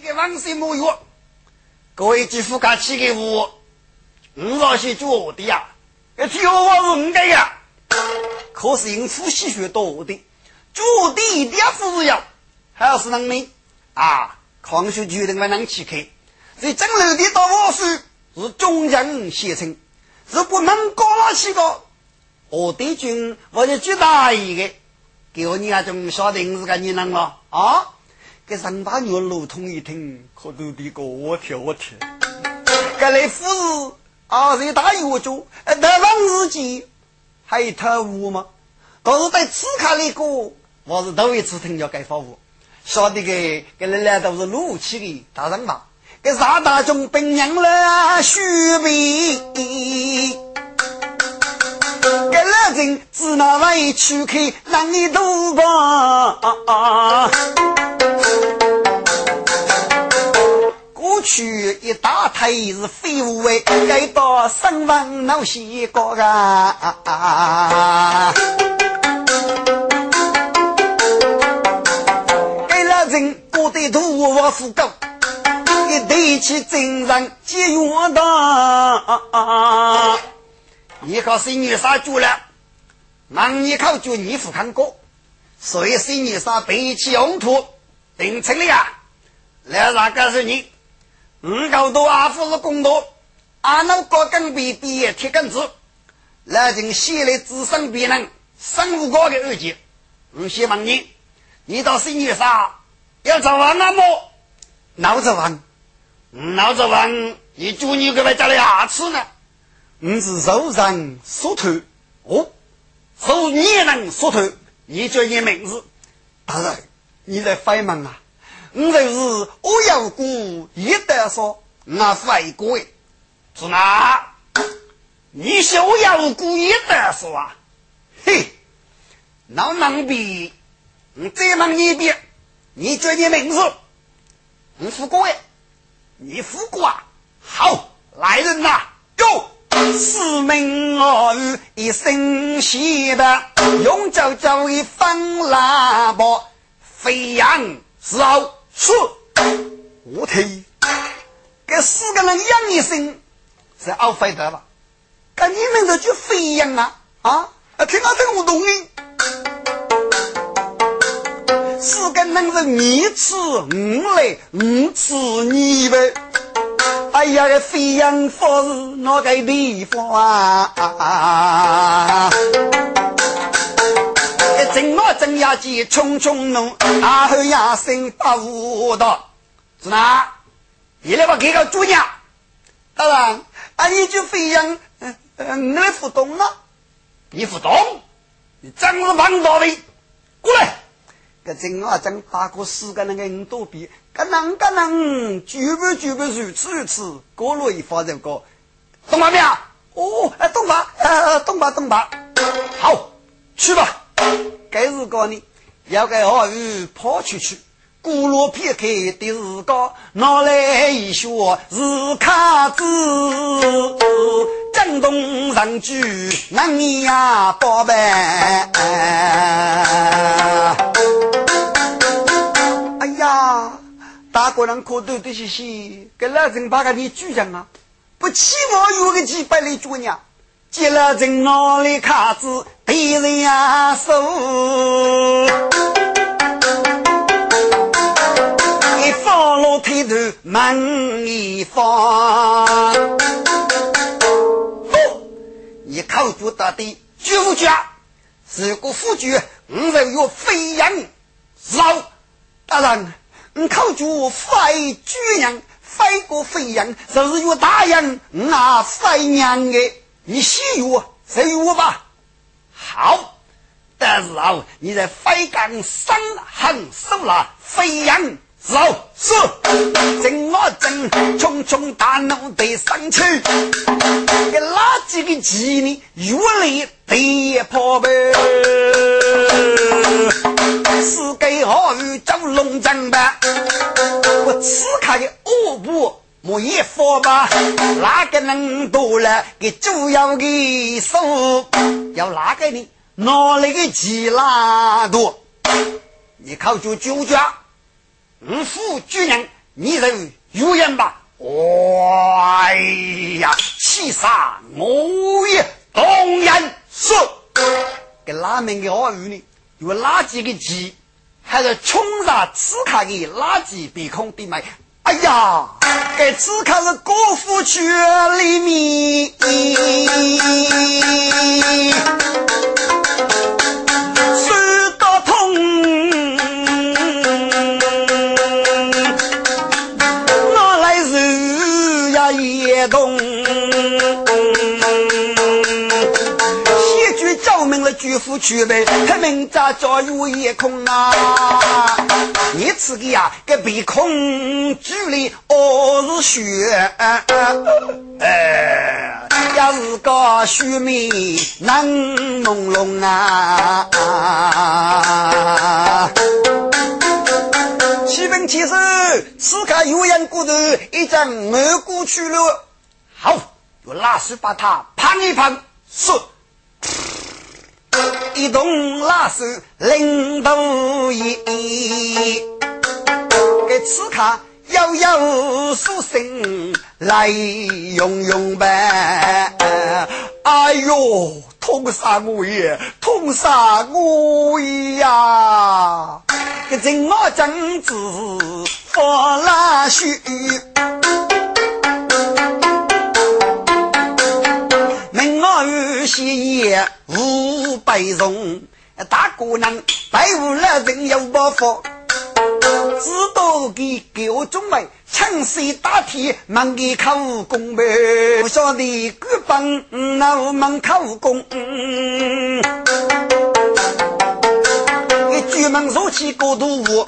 给王氏木月，各位继父家起给我，我老些做的呀，这天我是应该呀，可是因夫妻学多的，做的一点不要，还是能命啊！康学决定为能起开，这正楼的大王叔是中将先称，如果能搞了起个，我对军我就最大一个，给我你那种晓得你是个你能了。啊？给三大女路通一听，可都得个我听我听。该来夫人啊，是大药主，呃，大王日记还有特务吗？倒是在此卡里过，我是头一次听叫该发务。晓得个，给来来都是怒气的大人嘛。给啥大众兵娘了虚伪，给老人只拿委屈去让你度过。去一大堆是废物哎，该到身亡脑西高啊！给老人过得土我富高，一对起真人结缘的。你靠谁女杀猪了？忙你靠就你富看过，所以谁女杀背起红土，定成了呀！来，哪个是你？五高多阿夫是公多，阿能高跟比毕业铁根子，来人先来自身别人生物高的二级。我先问你，你到新月上要找王阿么？闹着王，闹着王，你祝你给外加了牙齿呢？你是肉人缩头哦，受你人缩头，你叫你名字？大人，你在发忙啊？我就是我有故一得说，我废过哎，是哪？你是我有故一得说啊？嘿，那能比？你再问你一遍，你叫你名字？你富过哎？你富过啊？好，来人呐，go！四门二语一声响的，用脚脚一放喇叭，飞扬是后。是，我听，给四个人养一生是熬费得了，跟你们这就飞扬啊啊！听我听我懂的，四个人是你吃我来，我吃你呗。哎呀，这飞扬佛是哪个地方啊？急，匆匆弄，然后呀声把舞蹈，是哪？你来把给个主娘，大人，啊你就飞扬，嗯嗯，你来互动了，你互动，你真是王道的，过来，个正我正打过四个那个五多币，可能可能，举不举不如此如此，过路一发这个，懂吗没有？哦，哎，懂吧？呃，懂吧？懂吧？好，去吧。该是个呢，要给二鱼跑出去，古罗撇开的是个，拿来一学是卡子，震动人居难呀宝贝。哎呀，大个人可多的些些，给老人把个你举上啊，不起码有个几百里主娘。接了正脑里卡子，敌人呀手，一放落腿头门一放，你靠住到底，绝不绝？如果不绝，我就要飞扬绕。大人，你靠住飞巨人，飞过飞扬，就是要答应我飞娘的。你信我，谁我吧？好，但是啊，你在飞岗山横手了，飞扬走是，正我正匆匆大怒得上去，给哪几个鸡呢？越来得破呗，是给好雨走龙争吧？我此刻的恶不。莫一佛吧，哪个能多了？给主要的手要哪个呢？哪里个鸡拉多？你靠住酒家，五府巨人你就有言吧。哎呀，气煞我也动言说，给拉门的话语呢？有垃圾的鸡，还是冲上刺客的垃圾鼻孔的麦？哎呀，给刺客是国父圈里面。去呗，他明早叫有夜空啊！你吃个呀，个鼻孔距离哦是血，哎，也是个虚名难朦胧啊！七分七十，此刻有人骨头已经没过去了。好，我拿水把它碰一碰，是。一动拉手领头一，给刺客悠悠书生来用用呗。哎呦，痛杀我也，痛杀我呀！这正我正子发拉须。喜夜五百容，大姑娘白无了人有包袱，知道给给我中美强势大体，忙给考功呗，不晓得各帮那我忙考功。一举门入起过度物，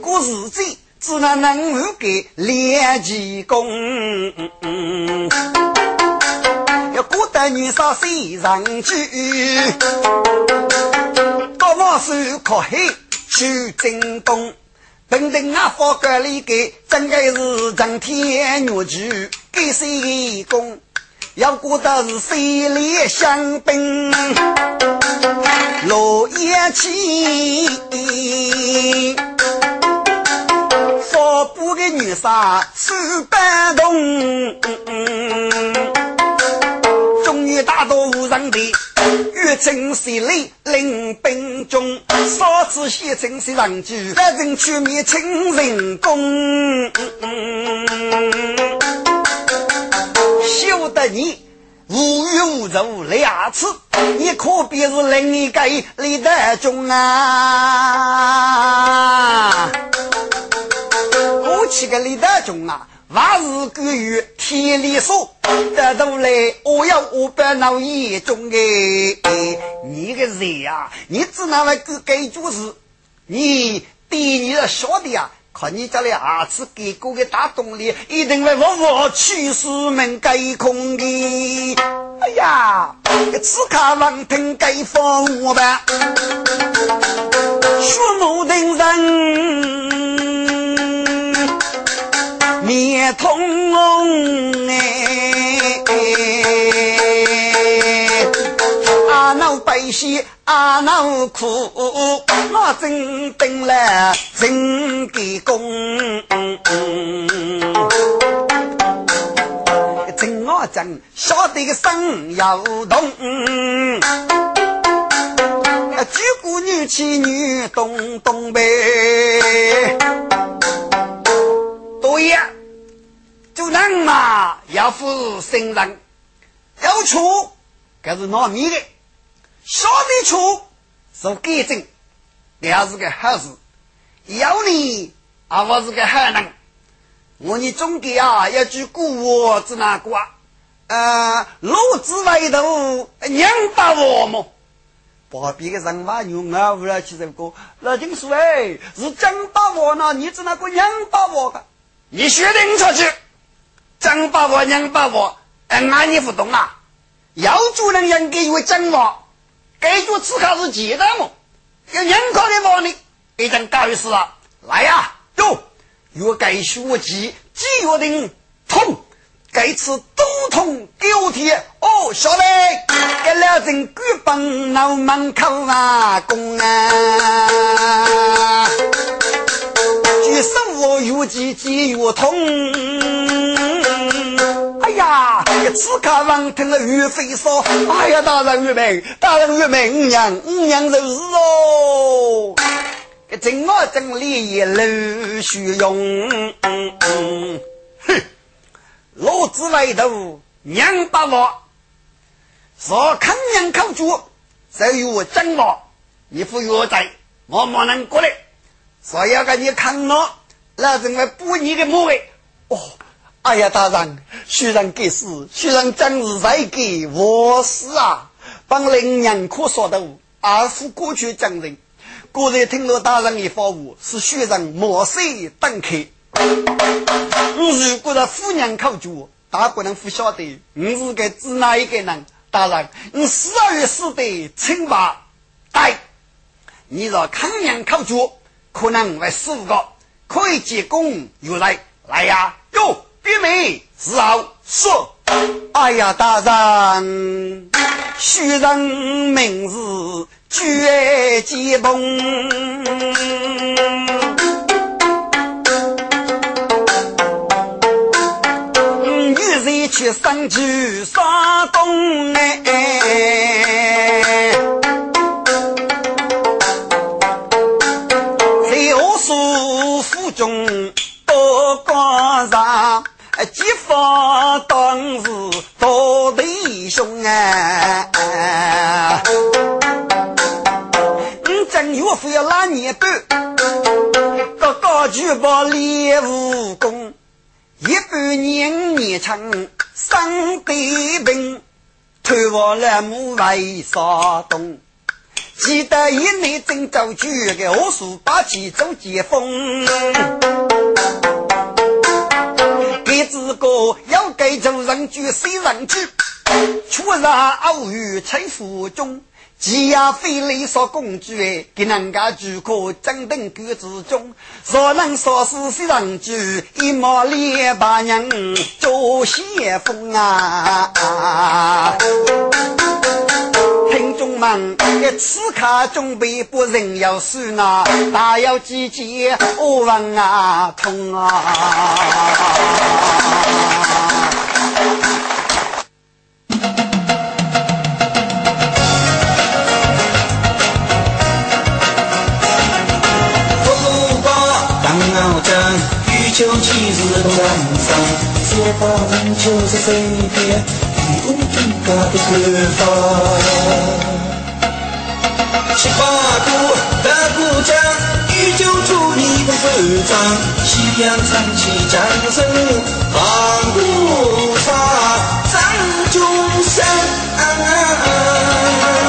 过日子只能能给练气功。古代女杀谁上去？高帽手靠黑去征东，平定阿发格里给真该是成天玉举给谁攻？要过得是谁来相兵？落叶起，发布的女杀手搬动。大道无人的，越征西里领兵中，少次西征西人居，百人去灭清人公。休得你无欲无求两次，你可别是另一个李德忠啊！我去个李德忠啊！万事归于天理说，得到来我要我把脑眼中哎，你个人呀，你只拿来个该做事，你对你的小弟啊，看你家里儿子给过个大动力，一定会我我去世门盖空的。哎呀，此刻望听该放我吧，树木等人。面通哎，阿闹悲喜阿闹苦，我真等了真给功，真我真晓得个生要动，举国女妻女动动呗。对呀，就人嘛，要负生人，要处，这是拿命的；小的处，是改正，也是个好事。要你啊，我是个好人。我你总给啊，要句古话子那个啊，路子外头娘把我么？旁边个人话用啊，无了去这个，老金说哎，是真把我呢？你只那个娘把我的。你决定出去，真把我娘把我，哎，俺你不懂啊！要主人应该为真话，该做此刻是几代么？要人靠的话呢，已经搞事了。来呀，哟，若该学计，几月定痛，该次都痛九天。哦，小妹，给老人举棒脑门口啊，公啊！与生活越急急越痛。哎呀，此刻王听了岳飞说：“哎呀，大人岳明，大人岳明，娘五娘就是哦。”这正我正里陆续用，哼，老子外头娘把我，说看娘口主，就有真我，一副药在，我没能过来，说要给你看我，那怎么补你的墓位？哦，哎呀，大人，虽然给死，虽然真是在给我死啊，帮领娘可说的，二夫过去讲人。果然听了大人的发话，是学生莫谁等客。如果是夫娘考主，大不能不晓得你是该指哪一个人。大人，你十二月死的清白，对。你若康娘考主，可能会死五个，可以结功又来来呀！哟，别名是后说。哎呀，大人，学人名字。绝激动，女人去生去山东哎，在我叔府中多高上，激发当时多弟兄哎。岳父要拉年半，个高举把练武功，一半年年轻生得病，推我了母为啥东？记得一年正走去个我叔把旗走接风，给自个要给做人居谁人居，出然偶遇陈府中。鸡鸭，飞雷说公主哎，给人家住可正等狗子中，若能说是谁人居，一毛两把娘做先锋啊！听众们，此刻准备不人要死啊，大要几节我问啊痛啊！秋季日东南上，三八五九十三点，你无尽大的释放。十八股的鼓掌，依旧祝你不手张，夕阳升起，掌声放鼓唱，掌中声。